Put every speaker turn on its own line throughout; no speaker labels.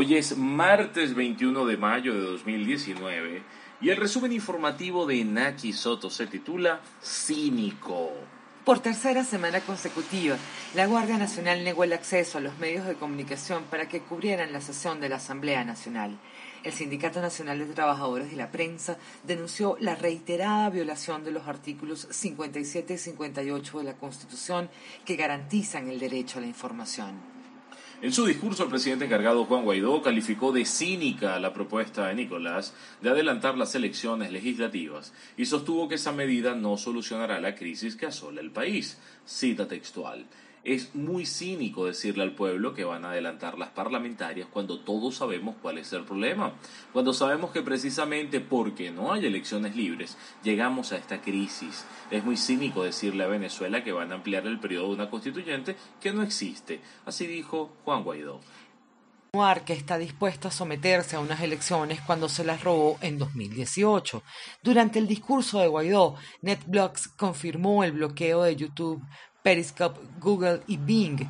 Hoy es martes 21 de mayo de 2019 y el resumen informativo de Naki Soto se titula Cínico.
Por tercera semana consecutiva, la Guardia Nacional negó el acceso a los medios de comunicación para que cubrieran la sesión de la Asamblea Nacional. El Sindicato Nacional de Trabajadores de la Prensa denunció la reiterada violación de los artículos 57 y 58 de la Constitución que garantizan el derecho a la información.
En su discurso, el presidente encargado Juan Guaidó calificó de cínica la propuesta de Nicolás de adelantar las elecciones legislativas y sostuvo que esa medida no solucionará la crisis que asola el país. Cita textual. Es muy cínico decirle al pueblo que van a adelantar las parlamentarias cuando todos sabemos cuál es el problema, cuando sabemos que precisamente porque no hay elecciones libres llegamos a esta crisis. Es muy cínico decirle a Venezuela que van a ampliar el periodo de una constituyente que no existe. Así dijo Juan Guaidó
que está dispuesto a someterse a unas elecciones cuando se las robó en 2018. Durante el discurso de Guaidó, NetBlocks confirmó el bloqueo de YouTube Periscope, Google y Bing.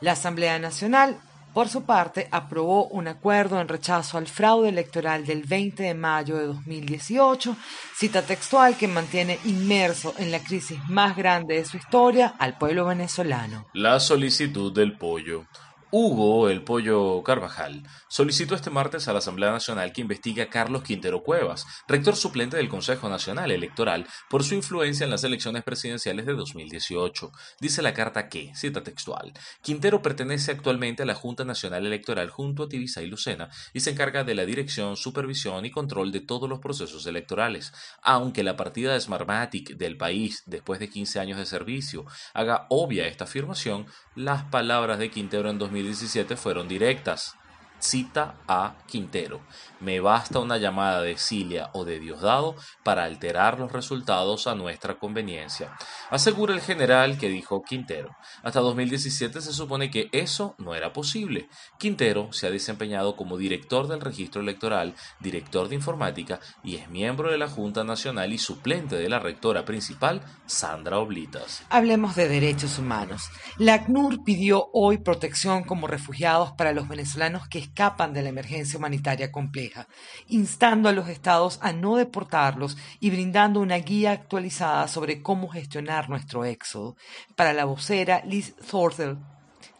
La Asamblea Nacional, por su parte, aprobó un acuerdo en rechazo al fraude electoral del 20 de mayo de 2018, cita textual que mantiene inmerso en la crisis más grande de su historia al pueblo venezolano.
La solicitud del pollo. Hugo El Pollo Carvajal solicitó este martes a la Asamblea Nacional que investigue a Carlos Quintero Cuevas, rector suplente del Consejo Nacional Electoral, por su influencia en las elecciones presidenciales de 2018. Dice la carta que, cita textual, Quintero pertenece actualmente a la Junta Nacional Electoral junto a Tibisa y Lucena y se encarga de la dirección, supervisión y control de todos los procesos electorales. Aunque la partida de Smartmatic del país, después de 15 años de servicio, haga obvia esta afirmación, las palabras de Quintero en 2018 2017 fueron directas. Cita a Quintero. Me basta una llamada de Cilia o de Diosdado para alterar los resultados a nuestra conveniencia. Asegura el general que dijo Quintero. Hasta 2017 se supone que eso no era posible. Quintero se ha desempeñado como director del registro electoral, director de informática y es miembro de la Junta Nacional y suplente de la rectora principal, Sandra Oblitas.
Hablemos de derechos humanos. La ACNUR pidió hoy protección como refugiados para los venezolanos que escapan de la emergencia humanitaria compleja, instando a los estados a no deportarlos y brindando una guía actualizada sobre cómo gestionar nuestro éxodo. Para la vocera Liz Thorthell,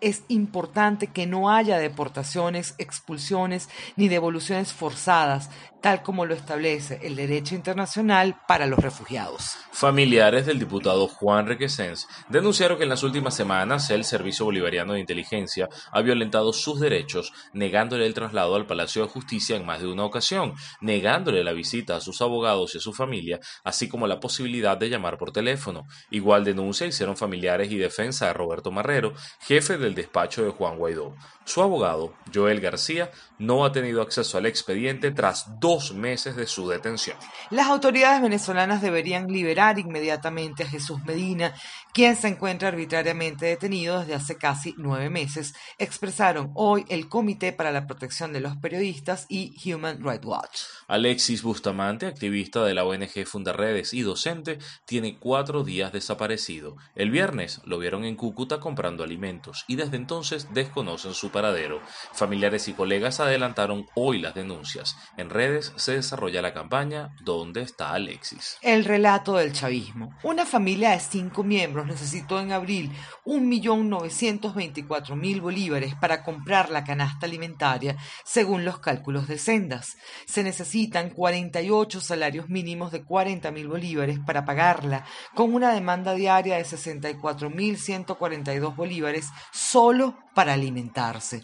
es importante que no haya deportaciones, expulsiones ni devoluciones forzadas, tal como lo establece el derecho internacional para los refugiados.
Familiares del diputado Juan Requesens denunciaron que en las últimas semanas el Servicio Bolivariano de Inteligencia ha violentado sus derechos, negándole el traslado al Palacio de Justicia en más de una ocasión, negándole la visita a sus abogados y a su familia, así como la posibilidad de llamar por teléfono. Igual denuncia hicieron familiares y defensa de Roberto Marrero, jefe del despacho de Juan Guaidó. Su abogado, Joel García, no ha tenido acceso al expediente tras dos meses de su detención.
Las autoridades venezolanas deberían liberar inmediatamente a Jesús Medina, quien se encuentra arbitrariamente detenido desde hace casi nueve meses, expresaron hoy el Comité para la Protección de los Periodistas y Human Rights Watch.
Alexis Bustamante, activista de la ONG Fundaredes y docente, tiene cuatro días desaparecido. El viernes lo vieron en Cúcuta comprando alimentos y desde entonces desconocen su paradero. Familiares y colegas adelantaron hoy las denuncias. En redes se desarrolla la campaña ¿Dónde está Alexis?
El relato del chavismo. Una familia de cinco miembros necesitó en abril 1.924.000 bolívares para comprar la canasta alimentaria, según los cálculos de Sendas. Se necesitan 48 salarios mínimos de 40.000 bolívares para pagarla, con una demanda diaria de 64.142 bolívares solo para alimentarse.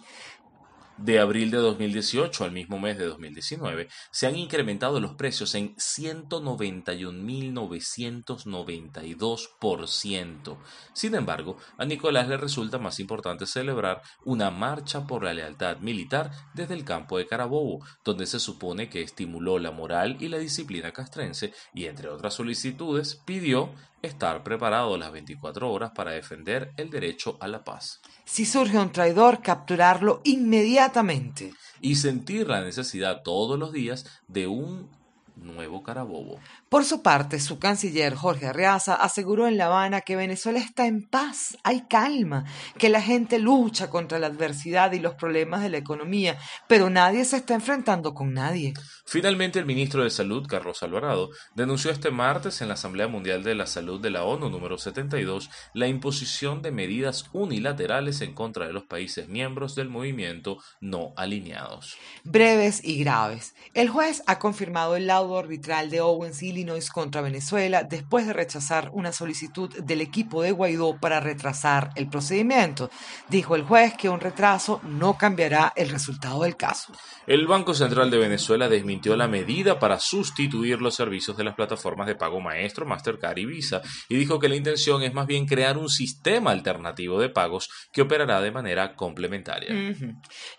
De abril de 2018 al mismo mes de 2019 se han incrementado los precios en 191.992%. Sin embargo, a Nicolás le resulta más importante celebrar una marcha por la lealtad militar desde el campo de Carabobo, donde se supone que estimuló la moral y la disciplina castrense y entre otras solicitudes pidió estar preparado las 24 horas para defender el derecho a la paz.
Si surge un traidor, capturarlo inmediatamente.
Y sentir la necesidad todos los días de un nuevo Carabobo.
Por su parte, su canciller Jorge Arreaza aseguró en La Habana que Venezuela está en paz, hay calma, que la gente lucha contra la adversidad y los problemas de la economía, pero nadie se está enfrentando con nadie.
Finalmente, el ministro de Salud, Carlos Alvarado, denunció este martes en la Asamblea Mundial de la Salud de la ONU número 72 la imposición de medidas unilaterales en contra de los países miembros del movimiento no alineados.
Breves y graves. El juez ha confirmado el laudo arbitral de Owens, Illinois contra Venezuela después de rechazar una solicitud del equipo de Guaidó para retrasar el procedimiento. Dijo el juez que un retraso no cambiará el resultado del caso.
El Banco Central de Venezuela desmintió la medida para sustituir los servicios de las plataformas de pago maestro, Mastercard y Visa y dijo que la intención es más bien crear un sistema alternativo de pagos que operará de manera complementaria.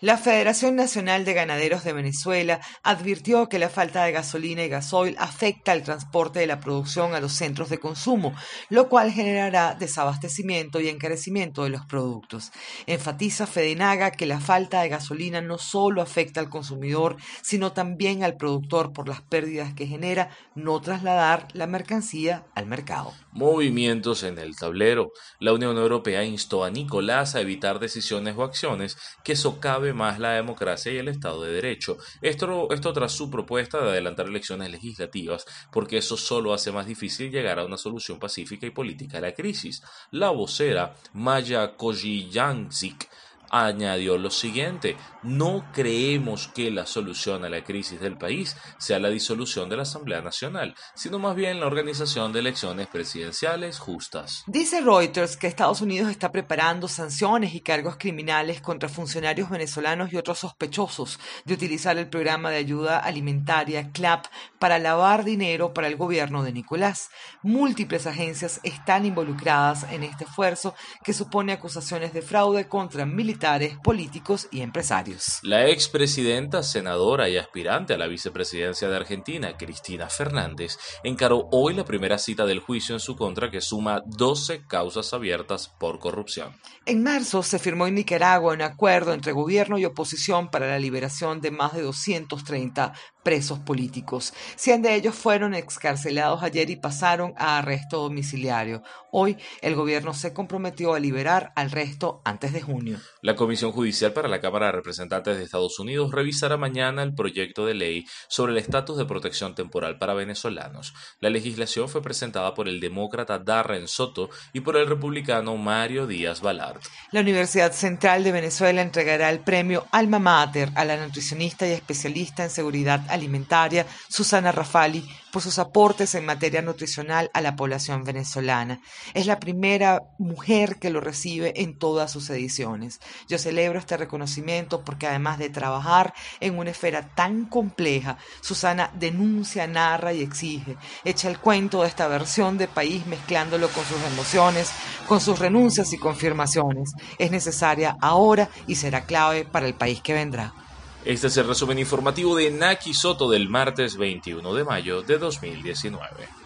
La Federación Nacional de Ganaderos de Venezuela advirtió que la falta de gasolina y gasoil afecta el transporte de la producción a los centros de consumo, lo cual generará desabastecimiento y encarecimiento de los productos. Enfatiza Fedenaga que la falta de gasolina no solo afecta al consumidor, sino también al productor por las pérdidas que genera no trasladar la mercancía al mercado.
Movimientos en el tablero. La Unión Europea instó a Nicolás a evitar decisiones o acciones que socave más la democracia y el Estado de Derecho. Esto, esto tras su propuesta de adelantar elecciones legislativas, porque eso solo hace más difícil llegar a una solución pacífica y política a la crisis. La vocera Maya Kojijancic añadió lo siguiente, no creemos que la solución a la crisis del país sea la disolución de la Asamblea Nacional, sino más bien la organización de elecciones presidenciales justas.
Dice Reuters que Estados Unidos está preparando sanciones y cargos criminales contra funcionarios venezolanos y otros sospechosos de utilizar el programa de ayuda alimentaria CLAP para lavar dinero para el gobierno de Nicolás. Múltiples agencias están involucradas en este esfuerzo que supone acusaciones de fraude contra militares políticos y empresarios.
La expresidenta, senadora y aspirante a la vicepresidencia de Argentina, Cristina Fernández, encaró hoy la primera cita del juicio en su contra que suma 12 causas abiertas por corrupción.
En marzo se firmó en Nicaragua un acuerdo entre gobierno y oposición para la liberación de más de 230 presos políticos. 100 de ellos fueron excarcelados ayer y pasaron a arresto domiciliario. Hoy el gobierno se comprometió a liberar al resto antes de junio.
La Comisión Judicial para la Cámara de Representantes de Estados Unidos revisará mañana el proyecto de ley sobre el estatus de protección temporal para venezolanos. La legislación fue presentada por el demócrata Darren Soto y por el republicano Mario Díaz Balart.
La Universidad Central de Venezuela entregará el premio Alma Mater a la nutricionista y especialista en seguridad alimentaria Susana Rafali por sus aportes en materia nutricional a la población venezolana. Es la primera mujer que lo recibe en todas sus ediciones. Yo celebro este reconocimiento porque además de trabajar en una esfera tan compleja, Susana denuncia, narra y exige. Echa el cuento de esta versión de país mezclándolo con sus emociones, con sus renuncias y confirmaciones. Es necesaria ahora y será clave para el país que vendrá.
Este es el resumen informativo de Naki Soto del martes 21 de mayo de 2019.